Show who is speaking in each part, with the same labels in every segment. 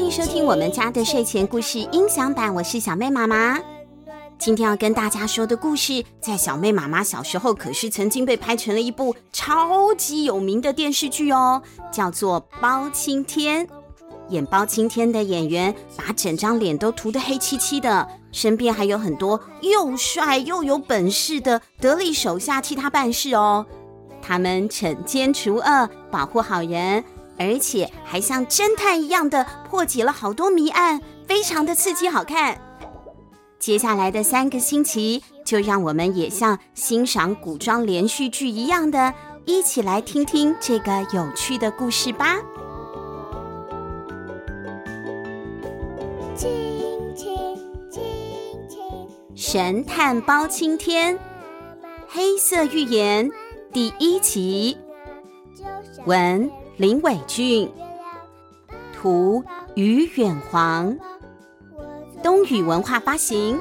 Speaker 1: 欢迎收听我们家的睡前故事音响版，我是小妹妈妈。今天要跟大家说的故事，在小妹妈妈小时候可是曾经被拍成了一部超级有名的电视剧哦，叫做《包青天》。演包青天的演员把整张脸都涂得黑漆漆的，身边还有很多又帅又有本事的得力手下替他办事哦。他们惩奸除恶，保护好人，而且还像侦探一样的破解了好多谜案，非常的刺激好看。接下来的三个星期，就让我们也像欣赏古装连续剧一样的，一起来听听这个有趣的故事吧。神探包青天，黑色预言第一集，文林伟俊，图于远黄，冬雨文化发行。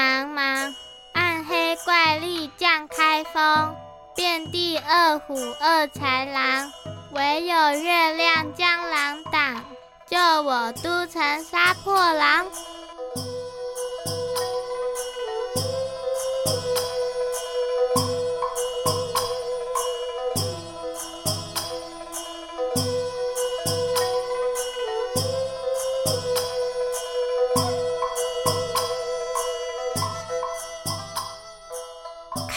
Speaker 2: 茫茫，暗黑怪力将开封，遍地二虎二豺狼，唯有月亮将狼挡，救我都城杀破狼。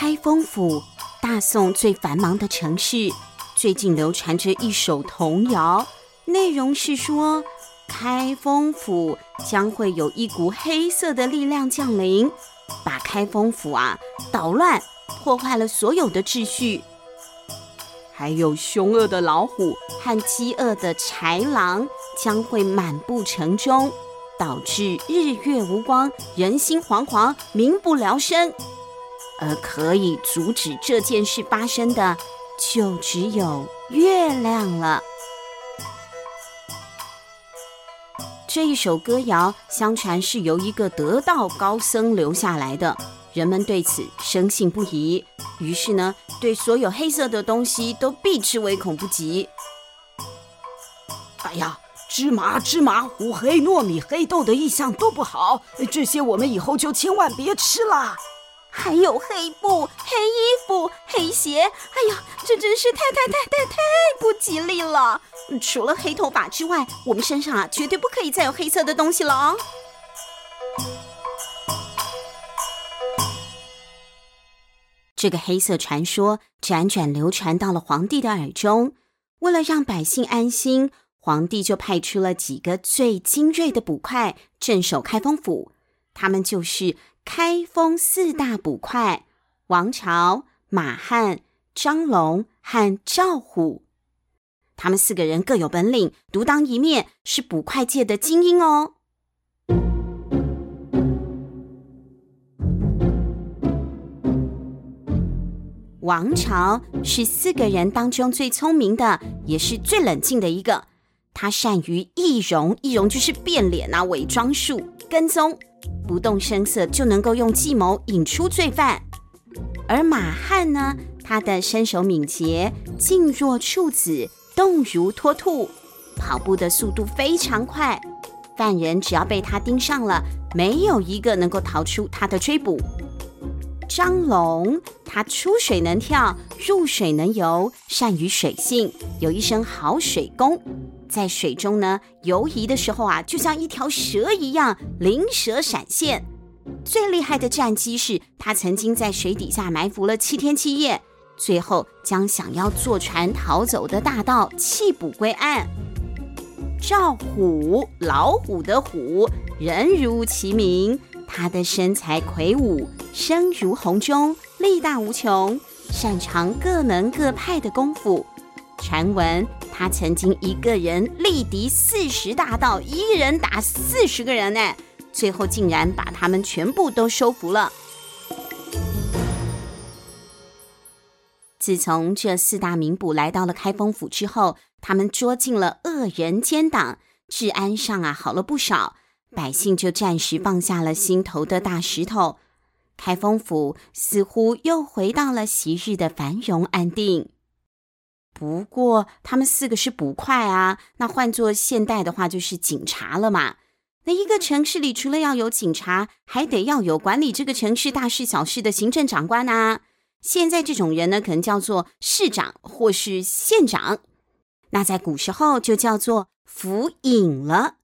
Speaker 1: 开封府，大宋最繁忙的城市，最近流传着一首童谣，内容是说，开封府将会有一股黑色的力量降临，把开封府啊捣乱，破坏了所有的秩序，还有凶恶的老虎和饥饿的豺狼将会满布城中，导致日月无光，人心惶惶，民不聊生。而可以阻止这件事发生的，就只有月亮了。这一首歌谣，相传是由一个得道高僧留下来的，人们对此深信不疑。于是呢，对所有黑色的东西都避之唯恐不及。
Speaker 3: 哎呀，芝麻、芝麻糊、黑糯米、黑豆的意象都不好，这些我们以后就千万别吃了。
Speaker 1: 还有黑布、黑衣服、黑鞋，哎呀，这真是太太太太太不吉利了！除了黑头发之外，我们身上啊，绝对不可以再有黑色的东西了哦！这个黑色传说辗转流传到了皇帝的耳中。为了让百姓安心，皇帝就派出了几个最精锐的捕快镇守开封府，他们就是。开封四大捕快：王朝、马汉、张龙和赵虎。他们四个人各有本领，独当一面，是捕快界的精英哦。王朝是四个人当中最聪明的，也是最冷静的一个。他善于易容，易容就是变脸啊，伪装术、跟踪。不动声色就能够用计谋引出罪犯，而马汉呢，他的身手敏捷，静若处子，动如脱兔，跑步的速度非常快，犯人只要被他盯上了，没有一个能够逃出他的追捕。张龙，他出水能跳，入水能游，善于水性，有一身好水功。在水中呢，游移的时候啊，就像一条蛇一样，灵蛇闪现。最厉害的战绩是他曾经在水底下埋伏了七天七夜，最后将想要坐船逃走的大盗缉捕归案。赵虎，老虎的虎，人如其名，他的身材魁梧，声如洪钟，力大无穷，擅长各门各派的功夫。传闻他曾经一个人力敌四十大盗，一人打四十个人呢，最后竟然把他们全部都收服了。自从这四大名捕来到了开封府之后，他们捉尽了恶人奸党，治安上啊好了不少，百姓就暂时放下了心头的大石头，开封府似乎又回到了昔日的繁荣安定。不过，他们四个是捕快啊，那换作现代的话，就是警察了嘛。那一个城市里，除了要有警察，还得要有管理这个城市大事小事的行政长官啊。现在这种人呢，可能叫做市长或是县长。那在古时候就叫做府尹了。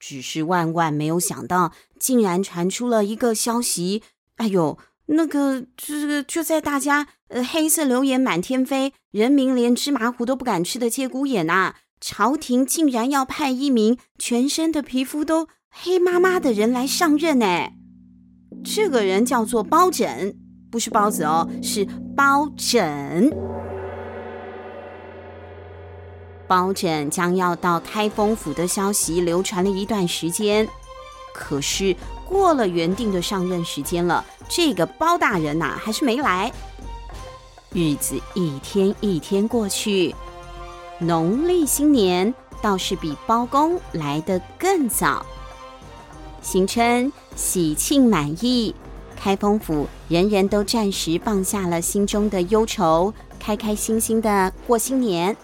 Speaker 1: 只是万万没有想到，竟然传出了一个消息，哎呦！那个，这个就在大家呃黑色流言满天飞，人民连芝麻糊都不敢吃的节骨眼呐，朝廷竟然要派一名全身的皮肤都黑麻麻的人来上任呢。这个人叫做包拯，不是包子哦，是包拯。包拯将要到开封府的消息流传了一段时间，可是过了原定的上任时间了。这个包大人呐、还是没来。日子一天一天过去，农历新年倒是比包公来得更早。新春喜庆满意，开封府人人都暂时放下了心中的忧愁，开开心心的过新年。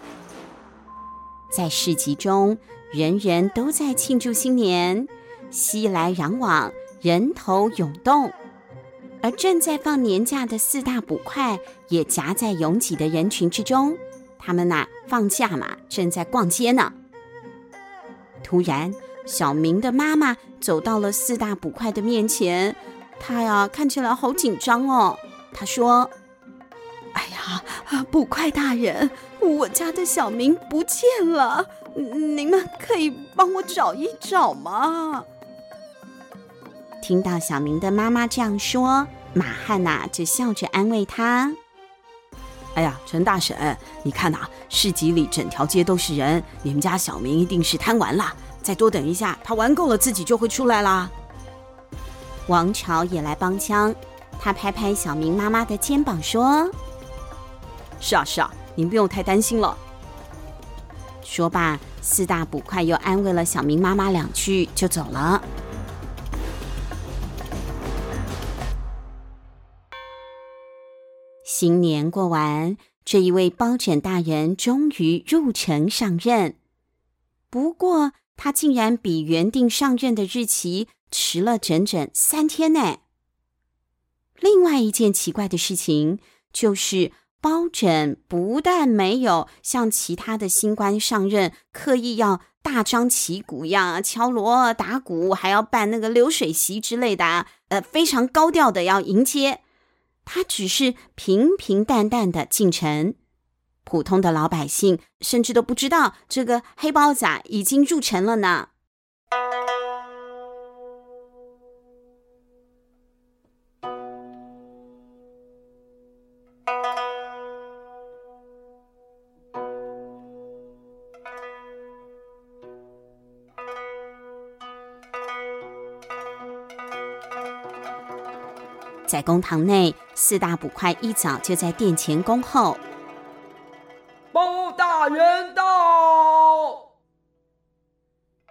Speaker 1: 在市集中，人人都在庆祝新年，熙来攘往，人头涌动。而正在放年假的四大捕快也夹在拥挤的人群之中，他们呐、放假嘛，正在逛街呢。突然，小明的妈妈走到了四大捕快的面前，她呀看起来好紧张哦。她说：“呀，捕快大人，我家的小明不见了，你们可以帮我找一找吗？”听到小明的妈妈这样说，马汉呐、啊、就笑着安慰他：“
Speaker 3: 哎呀，陈大婶，你看呐、啊，市集里整条街都是人，你们家小明一定是贪玩了。再多等一下，他玩够了，自己就会出来啦。”
Speaker 1: 王朝也来帮腔，他拍拍小明妈妈的肩膀说：“
Speaker 3: 是啊，是啊，您不用太担心了。”
Speaker 1: 说罢，四大捕快又安慰了小明妈妈两句，就走了。新年过完，这一位包拯大人终于入城上任。不过，他竟然比原定上任的日期迟了整整三天呢。另外一件奇怪的事情就是，包拯不但没有像其他的新官上任刻意要大张旗鼓一样敲锣打鼓，还要办那个流水席之类的，呃，非常高调的要迎接。他只是平平淡淡的进城，普通的老百姓甚至都不知道这个黑包子啊已经入城了呢。在公堂内，四大捕快一早就在殿前恭候。
Speaker 4: 包大人到。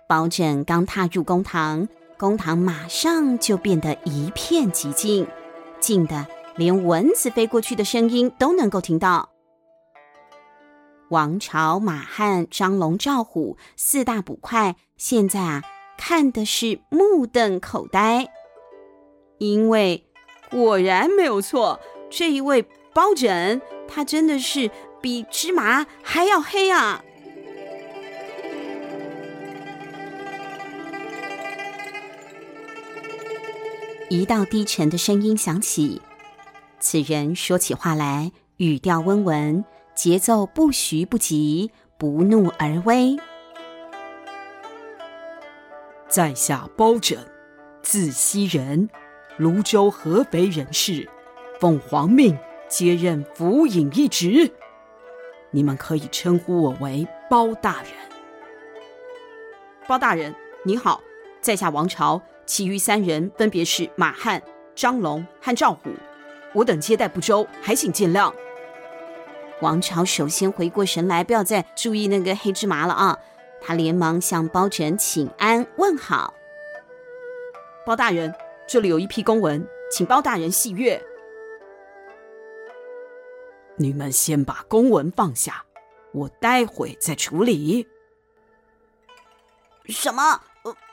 Speaker 1: 包拯刚踏入公堂，公堂马上就变得一片寂静，静得连蚊子飞过去的声音都能够听到。王朝、马汉、张龙、赵虎四大捕快现在啊，看的是目瞪口呆，因为。果然没有错，这一位包拯，他真的是比芝麻还要黑啊！一道低沉的声音响起，此人说起话来语调温文，节奏不徐不急，不怒而威。
Speaker 3: 在下包拯，字希仁。泸州合肥人士，奉皇命接任府尹一职，你们可以称呼我为包大人。
Speaker 5: 包大人，你好，
Speaker 1: 在下王朝，其余三人分别是马汉、张龙和赵虎。我等接待不周，还请见谅。王朝首先回过神来，不要再注意那个黑芝麻了啊！他连忙向包拯请安问好。包大人，这里有一批公文，请包大人细阅。
Speaker 3: 你们先把公文放下，我待会再处理。
Speaker 5: 什么？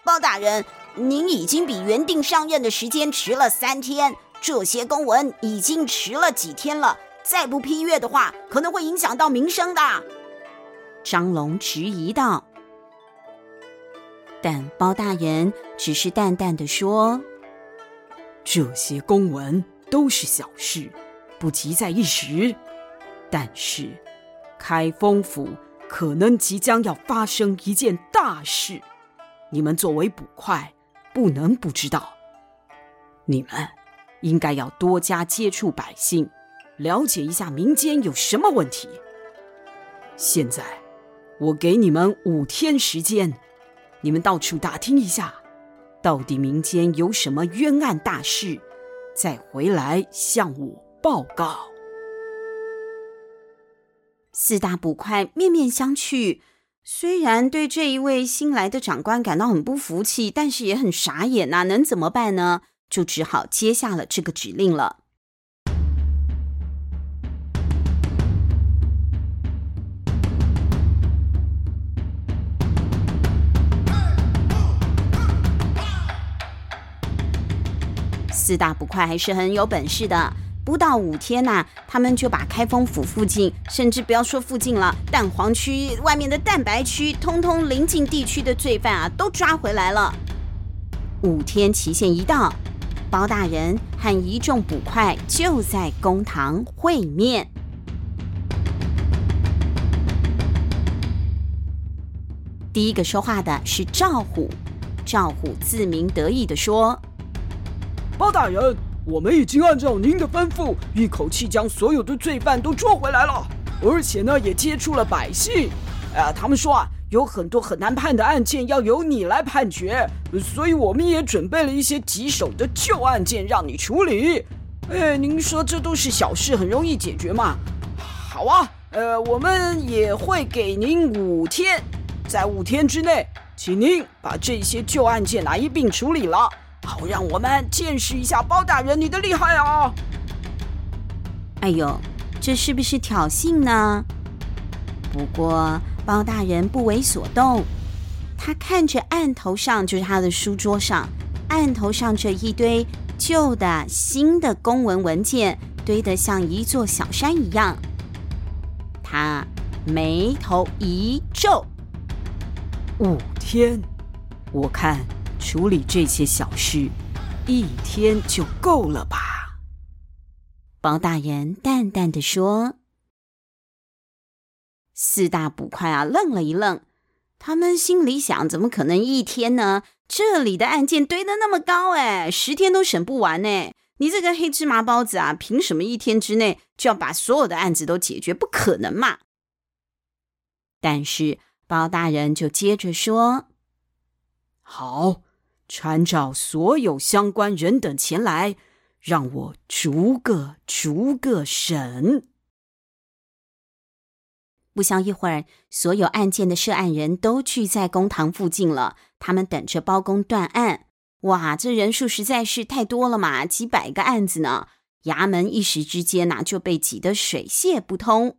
Speaker 5: 包大人，您已经比原定上任的时间迟了三天。这些公文已经迟了几天了，再不批阅的话，可能会影响到民生的。
Speaker 1: 张龙迟疑道。但包大人只是淡淡的说：“
Speaker 3: 这些公文都是小事，不急在一时。但是，开封府可能即将要发生一件大事，你们作为捕快，不能不知道。你们。”应该要多加接触百姓，了解一下民间有什么问题。现在，我给你们五天时间，你们到处打听一下，到底民间有什么冤案大事，再回来向我报告。
Speaker 1: 四大捕快面面相觑，虽然对这一位新来的长官感到很不服气，但是也很傻眼呐、能怎么办呢？就只好接下了这个指令了。四大捕快还是很有本事的，不到五天呐、他们就把开封府附近，甚至不要说附近了，蛋黄区外面的蛋白区，通通邻近地区的罪犯啊，都抓回来了。五天期限一到。包大人和一众捕快就在公堂会面。第一个说话的是赵虎，赵虎自鸣得意地说：“
Speaker 4: 包大人，我们已经按照您的吩咐，一口气将所有的罪犯都捉回来了，而且呢，也接触了百姓。啊，他们说啊。”有很多很难判的案件要由你来判决，所以我们也准备了一些棘手的旧案件让你处理。哎，您说这都是小事，很容易解决嘛？好啊，呃，我们也会给您五天，在五天之内，请您把这些旧案件拿一并处理了，好让我们见识一下包大人你的厉害啊！
Speaker 1: 哎呦，这是不是挑衅呢？不过。包大人不为所动，他看着案头上，就是他的书桌上，案头上这一堆旧的、新的公文文件，堆得像一座小山一样。他眉头一皱：“
Speaker 3: 五天，我看处理这些小事，一天就够了吧？”
Speaker 1: 包大人淡淡的说。四大捕快啊，愣了一愣，他们心里想：怎么可能一天呢？这里的案件堆得那么高，哎，十天都审不完呢。你这个黑芝麻包子啊，凭什么一天之内就要把所有的案子都解决？不可能嘛！但是包大人就接着说：“
Speaker 3: 好，传召所有相关人等前来，让我逐个逐个审。”
Speaker 1: 不消一会儿，所有案件的涉案人都聚在公堂附近了。他们等着包公断案。哇，这人数实在是太多了嘛，几百个案子呢！衙门一时之间呐，就被挤得水泄不通。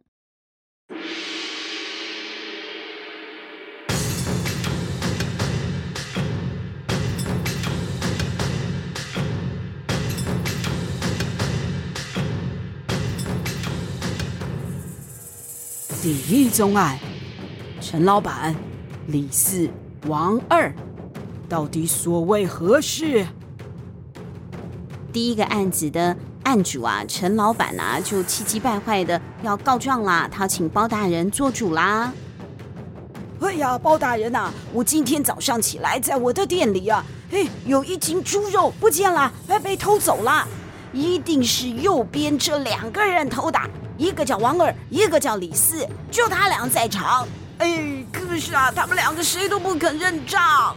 Speaker 3: 第一宗案，陈老板、李四、王二，到底所为何事？
Speaker 1: 第一个案子的案主啊，陈老板啊，就气急败坏的要告状啦，他请包大人做主啦。
Speaker 5: 哎呀，包大人呐、啊，我今天早上起来，在我的店里啊，嘿，有一斤猪肉不见了，哎，被偷走了，一定是右边这两个人偷的。一个叫王二，一个叫李四，就他俩在场。哎，可是啊，他们两个谁都不肯认账。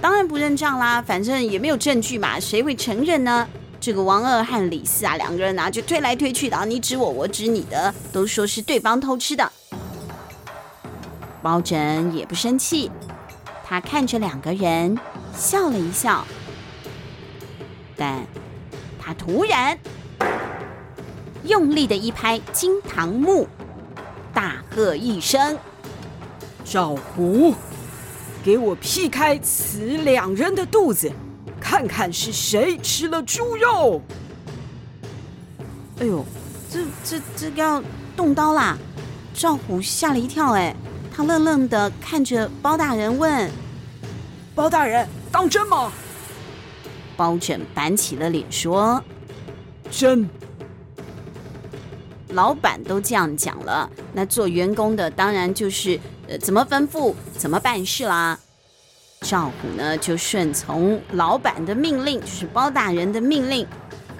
Speaker 1: 当然不认账啦，反正也没有证据嘛，谁会承认呢？这个王二和李四啊，两个人啊就推来推去的，你指我，我指你的，都说是对方偷吃的。包拯也不生气，他看着两个人笑了一笑，但他突然用力的一拍金堂木，大喝一声：“
Speaker 4: 赵虎！”给我劈开此两人的肚子，看看是谁吃了猪肉！
Speaker 1: 哎呦，这这这要动刀啦！赵虎吓了一跳，哎，他愣愣的看着包大人问：“
Speaker 4: 包大人，当真吗？”
Speaker 1: 包拯板起了脸说：“
Speaker 4: 真。”
Speaker 1: 老板都这样讲了，那做员工的当然就是。呃，怎么吩咐怎么办事啦？赵虎呢就顺从老板的命令，就是包大人的命令，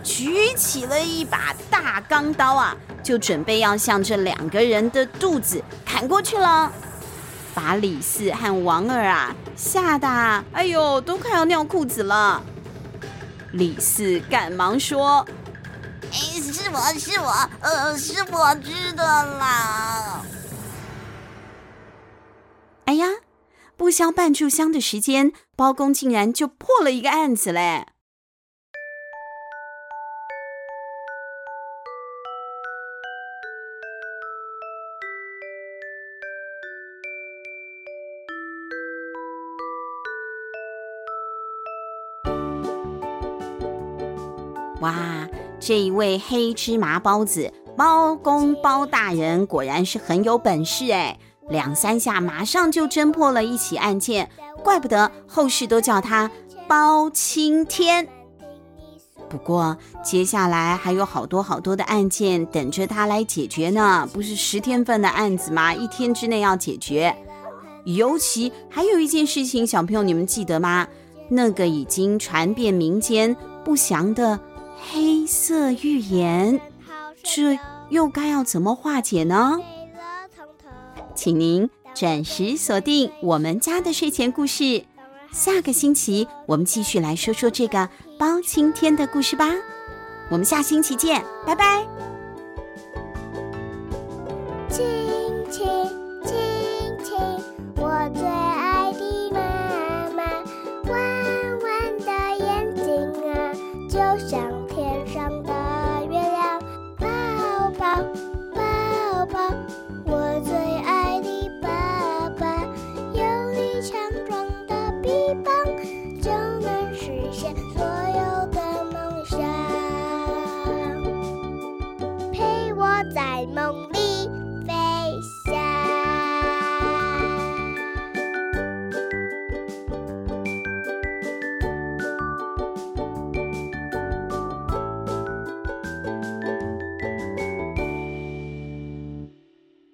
Speaker 1: 举起了一把大钢刀啊，就准备要向这两个人的肚子砍过去了，把李四和王二啊吓得，哎呦，都快要尿裤子了。李四赶忙说：“
Speaker 5: 哎，是我是我，呃，是我吃的啦。”
Speaker 1: 哎呀，不消半炷香的时间，包公竟然就破了一个案子嘞！哇，这一位黑芝麻包子，包公包大人果然是很有本事哎！两三下，马上就侦破了一起案件，怪不得后世都叫他包青天。不过接下来还有好多好多的案件等着他来解决呢，不是十天份的案子吗？一天之内要解决。尤其还有一件事情，小朋友你们记得吗？那个已经传遍民间不祥的色预言，这又该要怎么化解呢？请您准时锁定我们家的睡前故事，下个星期我们继续来说说这个包青天的故事吧。我们下星期见，拜拜。
Speaker 2: 亲亲，